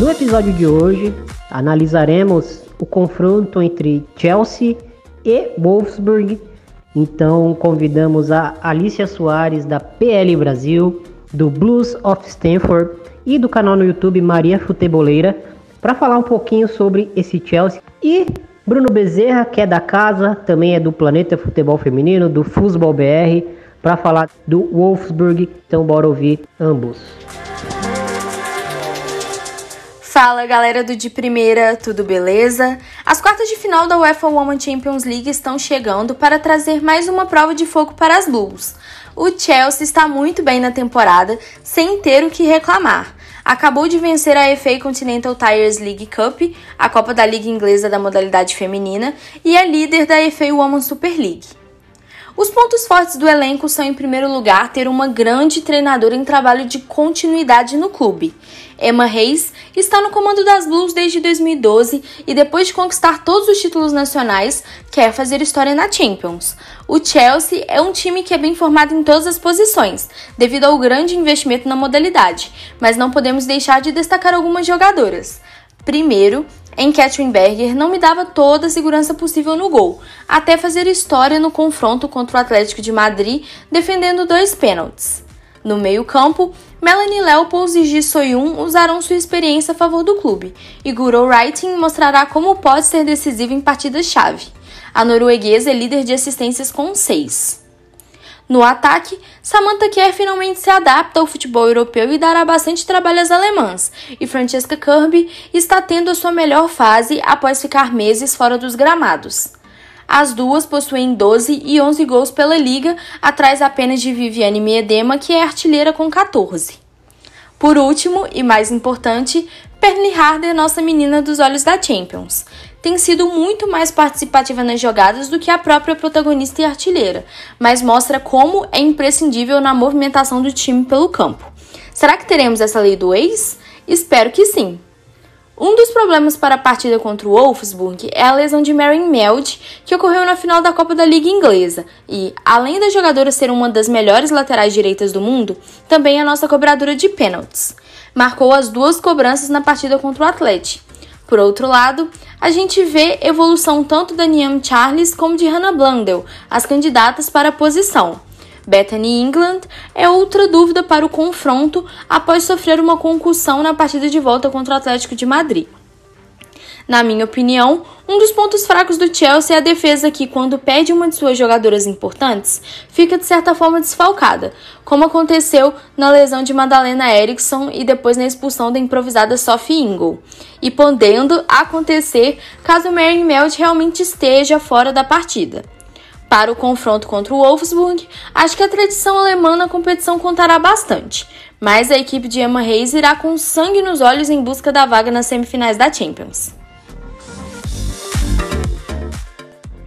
No episódio de hoje, analisaremos o confronto entre Chelsea e Wolfsburg. Então, convidamos a Alicia Soares da PL Brasil, do Blues of Stanford e do canal no YouTube Maria Futeboleira para falar um pouquinho sobre esse Chelsea e Bruno Bezerra, que é da casa, também é do Planeta Futebol Feminino, do Futebol BR, para falar do Wolfsburg. Então, bora ouvir ambos. Fala galera do De Primeira, tudo beleza? As quartas de final da UEFA Women Champions League estão chegando para trazer mais uma prova de fogo para as Blues. O Chelsea está muito bem na temporada, sem ter o que reclamar. Acabou de vencer a FA Continental Tires League Cup, a Copa da Liga Inglesa da modalidade feminina, e é líder da FA Women's Super League. Os pontos fortes do elenco são, em primeiro lugar, ter uma grande treinadora em trabalho de continuidade no clube. Emma Reis está no comando das Blues desde 2012 e, depois de conquistar todos os títulos nacionais, quer fazer história na Champions. O Chelsea é um time que é bem formado em todas as posições, devido ao grande investimento na modalidade, mas não podemos deixar de destacar algumas jogadoras. Primeiro, em Catherine Berger não me dava toda a segurança possível no gol, até fazer história no confronto contra o Atlético de Madrid, defendendo dois pênaltis. No meio-campo, Melanie Leopolds e Ji Soyun usarão sua experiência a favor do clube, e Guro Writing mostrará como pode ser decisivo em partidas-chave. A norueguesa é líder de assistências com 6. No ataque, Samantha Kerr finalmente se adapta ao futebol europeu e dará bastante trabalho às alemãs, e Francesca Kirby está tendo a sua melhor fase após ficar meses fora dos gramados. As duas possuem 12 e 11 gols pela liga, atrás apenas de Viviane Miedema, que é artilheira com 14. Por último, e mais importante, Perly Harder, nossa menina dos olhos da Champions tem sido muito mais participativa nas jogadas do que a própria protagonista e artilheira, mas mostra como é imprescindível na movimentação do time pelo campo. Será que teremos essa lei do ex? Espero que sim. Um dos problemas para a partida contra o Wolfsburg é a lesão de Mary Meld, que ocorreu na final da Copa da Liga Inglesa, e, além da jogadora ser uma das melhores laterais direitas do mundo, também é a nossa cobradora de pênaltis. Marcou as duas cobranças na partida contra o Atlético. Por outro lado, a gente vê evolução tanto da Niam Charles como de Hannah Blundell, as candidatas para a posição. Bethany England é outra dúvida para o confronto após sofrer uma concussão na partida de volta contra o Atlético de Madrid. Na minha opinião, um dos pontos fracos do Chelsea é a defesa que, quando perde uma de suas jogadoras importantes, fica de certa forma desfalcada, como aconteceu na lesão de Madalena Eriksson e depois na expulsão da improvisada Sophie Ingle, e podendo acontecer caso Mary Melt realmente esteja fora da partida. Para o confronto contra o Wolfsburg, acho que a tradição alemã na competição contará bastante, mas a equipe de Emma Reis irá com sangue nos olhos em busca da vaga nas semifinais da Champions.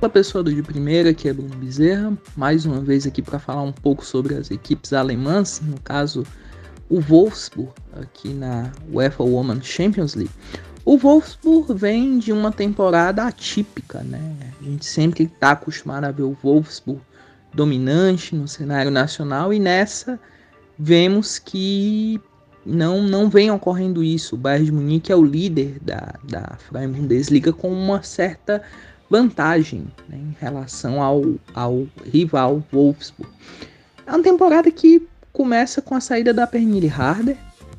Fala pessoal do de primeira, que é Bruno Bezerra, mais uma vez aqui para falar um pouco sobre as equipes alemãs, no caso o Wolfsburg, aqui na UEFA Women Champions League. O Wolfsburg vem de uma temporada atípica, né? A gente sempre está acostumado a ver o Wolfsburg dominante no cenário nacional e nessa vemos que não, não vem ocorrendo isso. O Bayern de Munique é o líder da, da Bundesliga com uma certa vantagem né, em relação ao, ao rival Wolfsburg. É uma temporada que começa com a saída da Pernille Harder,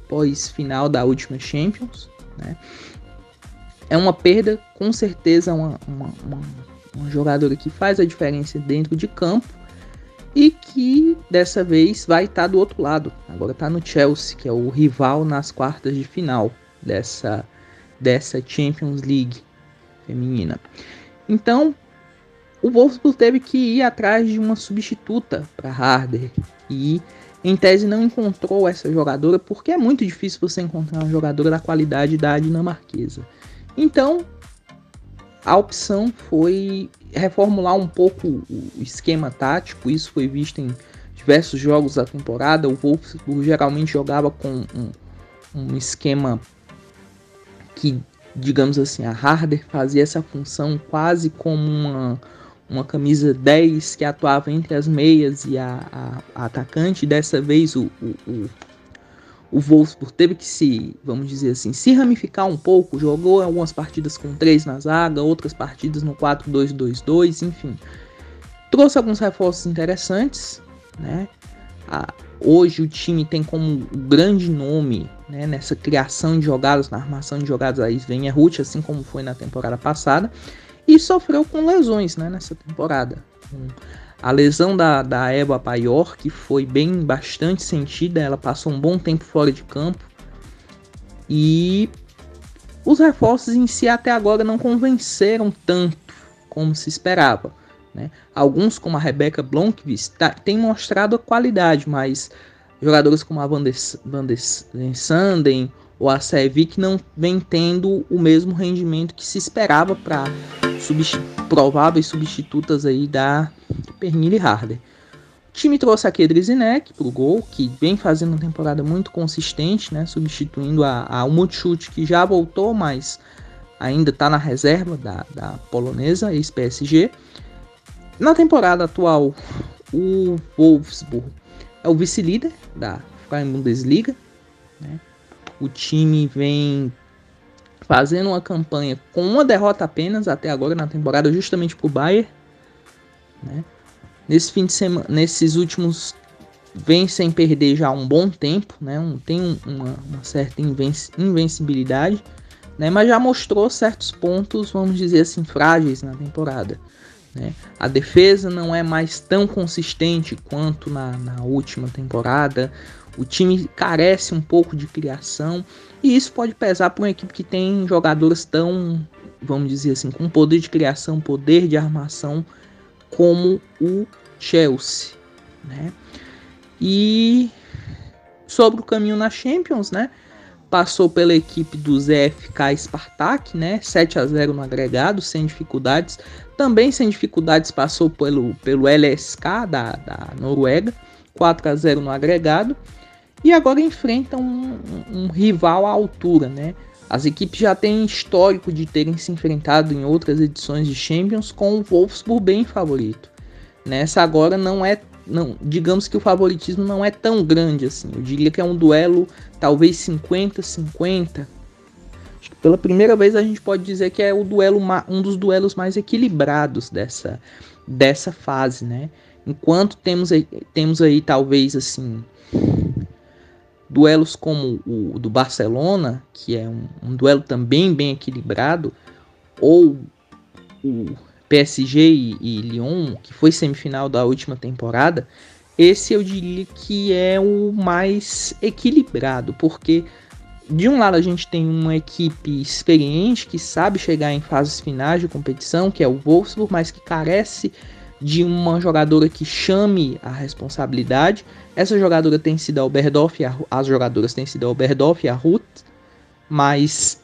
pós final da última Champions. Né? É uma perda, com certeza, uma, uma, uma, uma jogadora que faz a diferença dentro de campo e que dessa vez vai estar tá do outro lado. Agora está no Chelsea, que é o rival nas quartas de final dessa, dessa Champions League feminina. Então, o Wolfsburg teve que ir atrás de uma substituta para Harder e em tese não encontrou essa jogadora porque é muito difícil você encontrar uma jogadora da qualidade da dinamarquesa. Então, a opção foi reformular um pouco o esquema tático, isso foi visto em diversos jogos da temporada. O Wolfsburg geralmente jogava com um, um esquema que digamos assim, a Harder fazia essa função quase como uma, uma camisa 10 que atuava entre as meias e a, a, a atacante. Dessa vez o, o, o, o Wolfsburg teve que se, vamos dizer assim, se ramificar um pouco, jogou algumas partidas com três na zaga, outras partidas no 4-2-2-2, enfim. Trouxe alguns reforços interessantes, né? Hoje o time tem como grande nome né, nessa criação de jogadas, na armação de jogadas a Sven Ruth, assim como foi na temporada passada, e sofreu com lesões né, nessa temporada. A lesão da, da Eva Paior, que foi bem bastante sentida, ela passou um bom tempo fora de campo. E os reforços em si até agora não convenceram tanto como se esperava. Né? Alguns, como a Rebecca Blomqvist, tá, têm mostrado a qualidade, mas jogadores como a Van der, Sanden ou a Sevic não vem tendo o mesmo rendimento que se esperava para prováveis substitutas aí da Pernille Harder. O time trouxe a Kedrizinek para o gol, que vem fazendo uma temporada muito consistente, né, substituindo a, a que já voltou, mas ainda está na reserva da, da polonesa, ex-PSG. Na temporada atual, o Wolfsburg é o vice-líder da Freien Bundesliga. Né? O time vem fazendo uma campanha com uma derrota apenas até agora na temporada, justamente para o Bayern. Né? Nesse fim de semana, nesses últimos vem sem perder já um bom tempo, né? Um, tem um, uma, uma, certa invenci invencibilidade, né? Mas já mostrou certos pontos, vamos dizer assim, frágeis na temporada. Né? A defesa não é mais tão consistente quanto na, na última temporada. O time carece um pouco de criação e isso pode pesar para uma equipe que tem jogadores tão, vamos dizer assim, com poder de criação, poder de armação como o Chelsea, né? E sobre o caminho na Champions, né? Passou pela equipe do ZFK Spartak, né? 7 a 0 no agregado, sem dificuldades. Também sem dificuldades passou pelo, pelo LSK da, da Noruega, 4 a 0 no agregado. E agora enfrenta um, um, um rival à altura, né? As equipes já têm histórico de terem se enfrentado em outras edições de Champions com o Wolfsburg bem favorito. Nessa agora não é, não, digamos que o favoritismo não é tão grande assim. Eu diria que é um duelo talvez 50-50. Pela primeira vez a gente pode dizer que é o duelo um dos duelos mais equilibrados dessa dessa fase, né? Enquanto temos temos aí talvez assim duelos como o do Barcelona, que é um, um duelo também bem equilibrado, ou o PSG e, e, Lyon, que foi semifinal da última temporada, esse eu diria que é o mais equilibrado, porque de um lado a gente tem uma equipe experiente que sabe chegar em fases finais de competição, que é o Wolfsburg, mas que carece de uma jogadora que chame a responsabilidade. Essa jogadora tem sido a Oberdorf, as jogadoras têm sido a Oberdorf e a Ruth, mas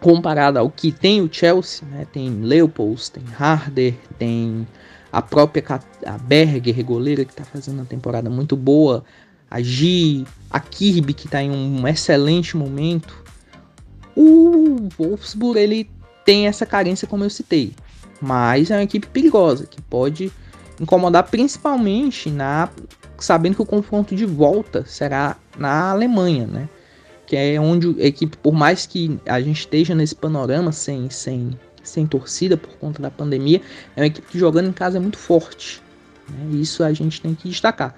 comparada ao que tem o Chelsea, né, tem Leopolds, tem Harder, tem a própria a Berger, goleira, que está fazendo uma temporada muito boa, a Gi, a Kirby, que está em um excelente momento. O Wolfsburg ele tem essa carência, como eu citei. Mas é uma equipe perigosa, que pode incomodar principalmente na sabendo que o confronto de volta será na Alemanha, né? Que é onde a equipe, por mais que a gente esteja nesse panorama sem, sem, sem torcida por conta da pandemia, é uma equipe que jogando em casa é muito forte. Né? Isso a gente tem que destacar.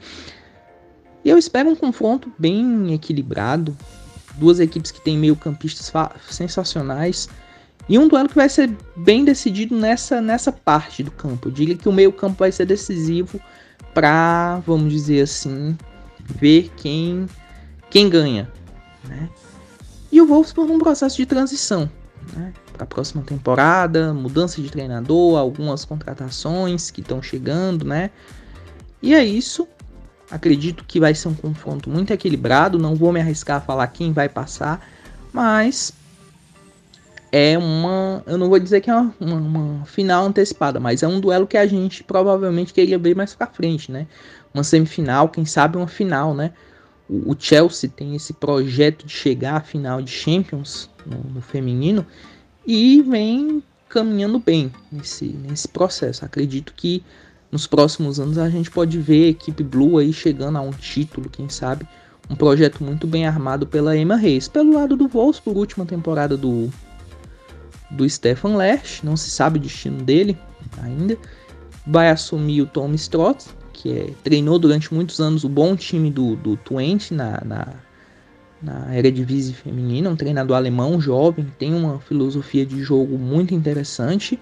E eu espero um confronto bem equilibrado. Duas equipes que têm meio campistas sensacionais. E um duelo que vai ser bem decidido nessa, nessa parte do campo. Eu diria que o meio campo vai ser decisivo para, vamos dizer assim, ver quem, quem ganha. Né? E o Wolfsburg num processo de transição. Né? Para a próxima temporada, mudança de treinador, algumas contratações que estão chegando, né? E é isso. Acredito que vai ser um confronto muito equilibrado. Não vou me arriscar a falar quem vai passar, mas é uma. Eu não vou dizer que é uma, uma, uma, final antecipada, mas é um duelo que a gente provavelmente queria ver mais pra frente, né? Uma semifinal, quem sabe uma final, né? O, Chelsea tem esse projeto de chegar à final de Champions no, no feminino e vem caminhando bem nesse, nesse processo. Acredito que nos próximos anos a gente pode ver a equipe Blue aí chegando a um título, quem sabe um projeto muito bem armado pela Emma Reis. Pelo lado do Wolfsburg, última temporada do, do Stefan Lerch, não se sabe o destino dele ainda. Vai assumir o Tom Strott, que é, treinou durante muitos anos o bom time do, do Twente na, na, na Eredivisie feminina, um treinador alemão jovem, tem uma filosofia de jogo muito interessante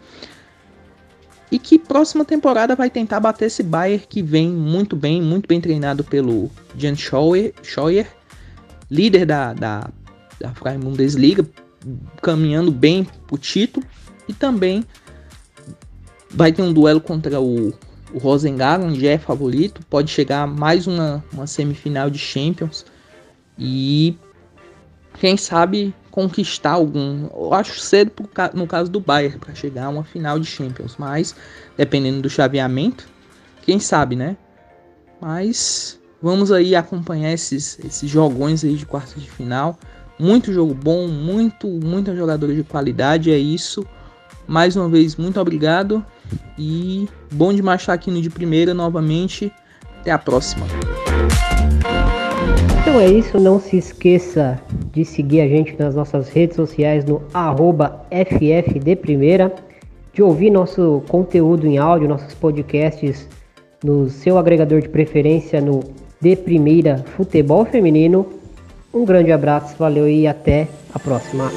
e que próxima temporada vai tentar bater esse Bayern que vem muito bem, muito bem treinado pelo Jan Scheuer, Scheuer líder da, da, da Bundesliga, caminhando bem o título e também vai ter um duelo contra o, o Rosengard, onde é favorito, pode chegar a mais uma, uma semifinal de Champions e quem sabe conquistar algum. Eu acho cedo pro, no caso do Bayern para chegar a uma final de Champions, mas dependendo do chaveamento, quem sabe, né? Mas vamos aí acompanhar esses, esses jogões aí de quartos de final. Muito jogo bom, muito, muita jogadora de qualidade, é isso. Mais uma vez, muito obrigado e bom de marchar aqui no de primeira novamente. Até a próxima. Então é isso, não se esqueça de seguir a gente nas nossas redes sociais no arroba FFDPrimeira, de ouvir nosso conteúdo em áudio, nossos podcasts no seu agregador de preferência no De Primeira Futebol Feminino. Um grande abraço, valeu e até a próxima.